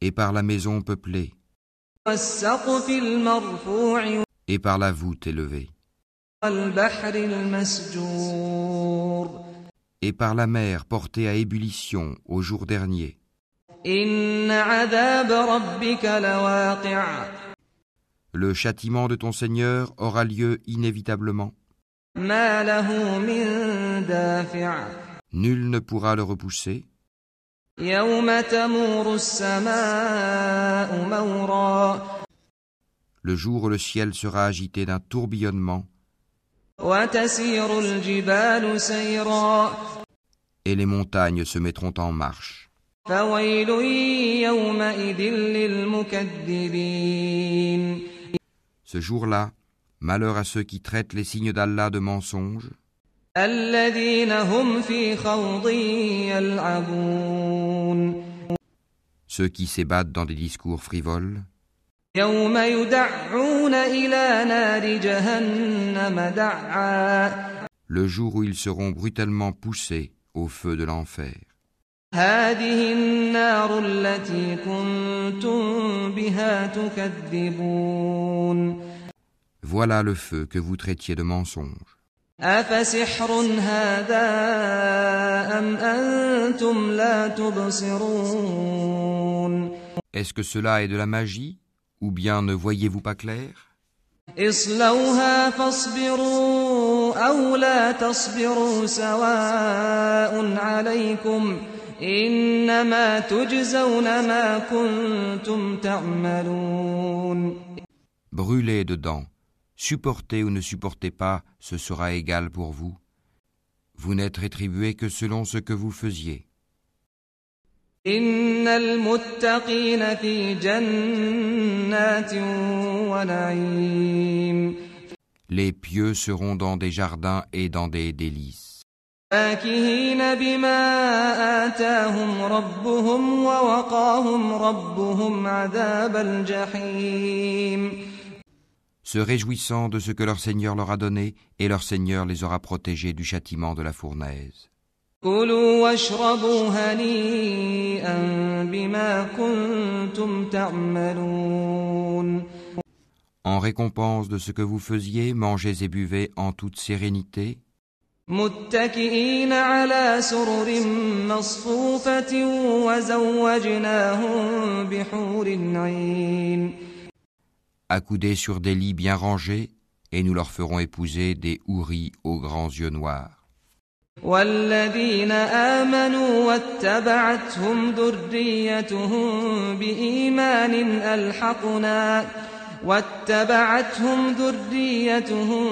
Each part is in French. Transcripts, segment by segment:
et par la maison peuplée, et par la voûte élevée, et par la mer portée à ébullition au jour dernier. Le châtiment de ton Seigneur aura lieu inévitablement. Nul ne pourra le repousser. Le jour où le ciel sera agité d'un tourbillonnement et les montagnes se mettront en marche. Ce jour-là, malheur à ceux qui traitent les signes d'Allah de mensonges ceux qui s'ébattent dans des discours frivoles يوم يدعون إلى نار جهنم دعا le jour où ils seront brutalement poussés au feu de l'enfer. هذه النار التي كنتم بها تكذبون Voilà le feu que vous traitiez de mensonge. أفسحر Est-ce que cela est de la magie ou bien ne voyez-vous pas clair? Brûlez dedans, supportez ou ne supportez pas, ce sera égal pour vous. Vous n'êtes rétribué que selon ce que vous faisiez. إن المتقين في جنات ونعيم Les pieux seront dans des jardins et dans des délices, فاكهين بما آتاهم ربهم ووقاهم ربهم عذاب الجحيم se réjouissant de ce que leur Seigneur leur a donné, et leur Seigneur les aura protégés du châtiment de la fournaise. كلوا واشربوا هنيئا بما كنتم تعملون En récompense de ce que vous faisiez, mangez et buvez en toute sérénité, متكئين على سرر مصفوفة وزوجناهم بحور عين accoudés sur des lits bien rangés, et nous leur ferons épouser des houris aux grands yeux noirs. والذين آمنوا واتبعتهم ذريتهم بإيمان ألحقنا واتبعتهم ذريتهم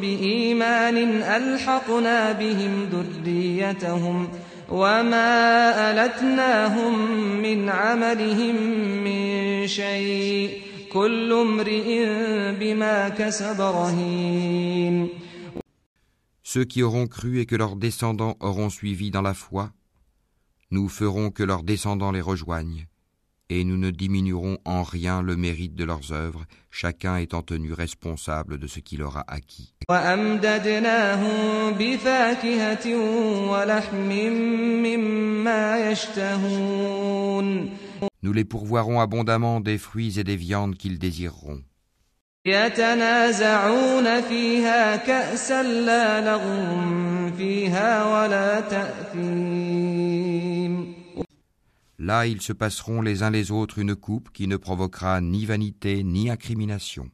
بإيمان ألحقنا بهم ذريتهم وما ألتناهم من عملهم من شيء كل امرئ بما كسب رهين ceux qui auront cru et que leurs descendants auront suivi dans la foi, nous ferons que leurs descendants les rejoignent, et nous ne diminuerons en rien le mérite de leurs œuvres, chacun étant tenu responsable de ce qu'il aura acquis. Nous les pourvoirons abondamment des fruits et des viandes qu'ils désireront. يتنازعون فيها كأسا لا لغو فيها ولا تأثيم Là, ils se passeront les uns les autres une coupe qui ne provoquera ni vanité ni incrimination.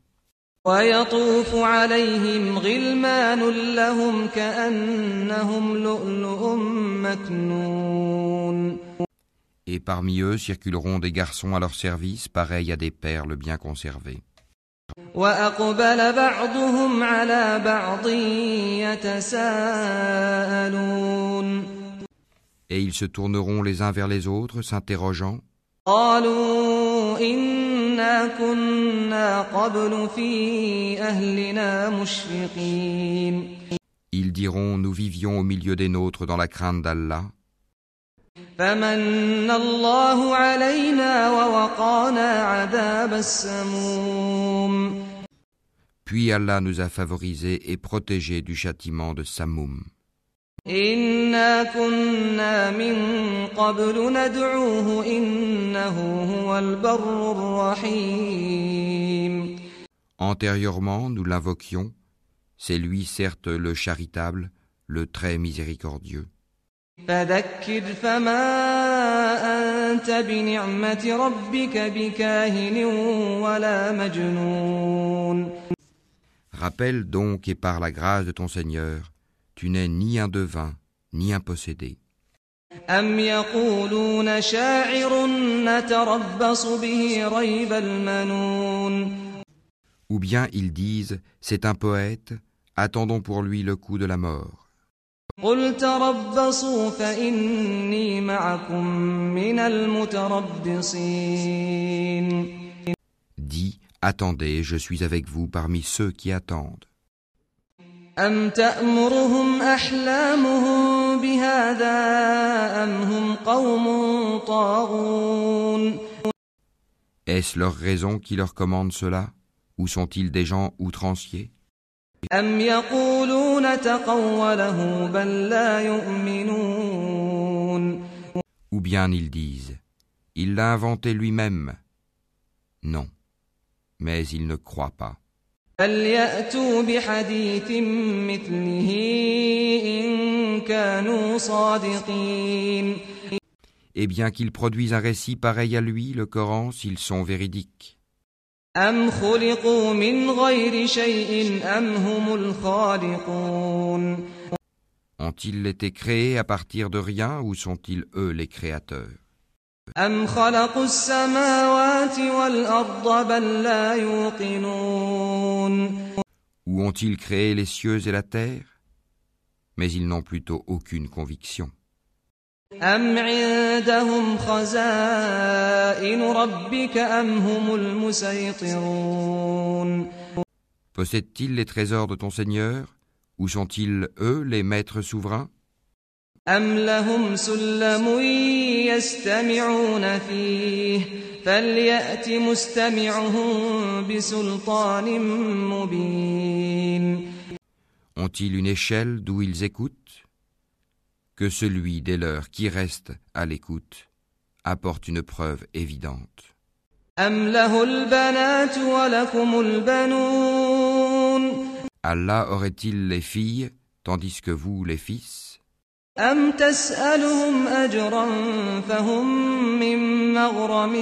ويطوف عليهم غلمان لهم كأنهم لؤلؤ مكنون Et parmi eux circuleront des garçons à leur service, pareils à des perles bien conservées. وأقبل بعضهم على بعض يتساءلون Et ils se tourneront les uns vers les autres, s'interrogeant قالوا إنا كنا قبل في أهلنا مشفقين Ils diront Nous vivions au milieu des nôtres dans la crainte d'Allah. فمن الله علينا ووقانا عذاب السموم Puis Allah nous a favorisés et protégés du châtiment de Samoum. Antérieurement, nous l'invoquions, c'est lui certes le charitable, le très miséricordieux. Rappelle donc et par la grâce de ton Seigneur, tu n'es ni un devin, ni un possédé. Ou bien ils disent, c'est un poète, attendons pour lui le coup de la mort. Dis, attendez, je suis avec vous parmi ceux qui attendent. أم تأمرهم أحلامهم بهذا أم هم قوم طاغون Est-ce leur raison qui leur commande cela Ou sont-ils des gens outranciers أم يقولون تقوله بل لا يؤمنون Ou bien ils disent, il l'a inventé lui-même Non, mais ils ne croient pas. Et eh bien qu'ils produisent un récit pareil à lui, le Coran, s'ils sont véridiques. Ont-ils été créés à partir de rien ou sont-ils eux les créateurs? أم خلقوا السماوات والأرض بل لا يوقنون Ou ont-ils créé les cieux et la terre Mais ils n'ont plutôt aucune conviction. أم عندهم خزائن ربك أم هم المسيطرون Possèdent-ils les trésors de ton Seigneur Ou sont-ils eux les maîtres souverains أم لهم سلم يستمعون فيه فليأت مستمعهم بسلطان مبين Ont-ils une échelle d'où ils écoutent Que celui des leurs qui reste à l'écoute apporte une preuve évidente. أم له البنات ولكم البنون Allah aurait-il les filles tandis que vous les fils أم تسألهم أجرا فهم من مغرم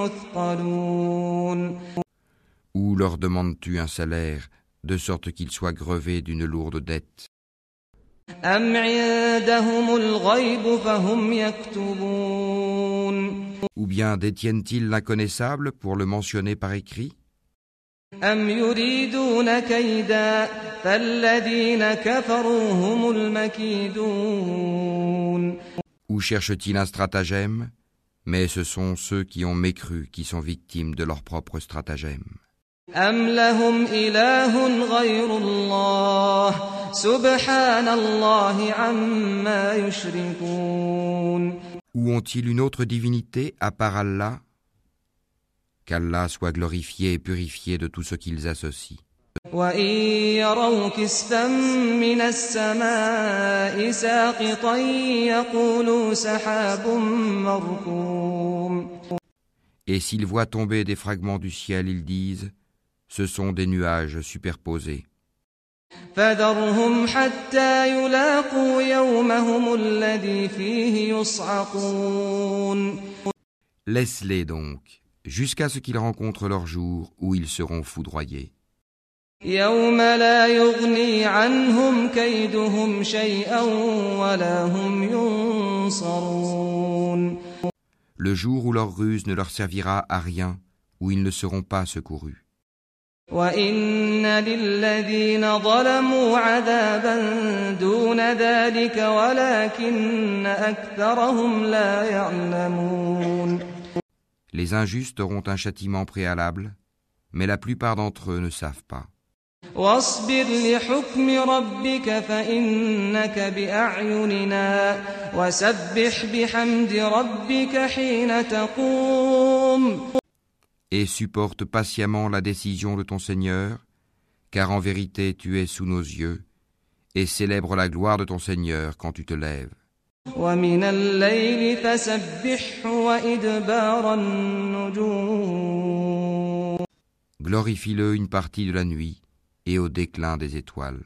مثقلون Ou leur demandes-tu un salaire de sorte qu'ils soient grevés d'une lourde dette أم عندهم الغيب فهم يكتبون Ou bien détiennent-ils l'inconnaissable pour le mentionner par écrit أم يريدون كيدا فالذين كفروا هم المكيدون Ou cherchent-ils un stratagème Mais ce sont ceux qui ont mécru qui sont victimes de leur propre stratagème. أم لهم إله غير الله سبحان الله عما يشركون Ou ont-ils une autre divinité à part Allah qu'Allah soit glorifié et purifié de tout ce qu'ils associent. Et s'ils voient tomber des fragments du ciel, ils disent, ce sont des nuages superposés. Laisse-les donc jusqu'à ce qu'ils rencontrent leur jour où ils seront foudroyés. Le jour où leur ruse ne leur servira à rien, où ils ne seront pas secourus. Les injustes auront un châtiment préalable, mais la plupart d'entre eux ne savent pas. Et supporte patiemment la décision de ton Seigneur, car en vérité tu es sous nos yeux, et célèbre la gloire de ton Seigneur quand tu te lèves. ومن الليل فسبحه وإدبار النجوم Glorifie-le une partie de la nuit et au déclin des étoiles.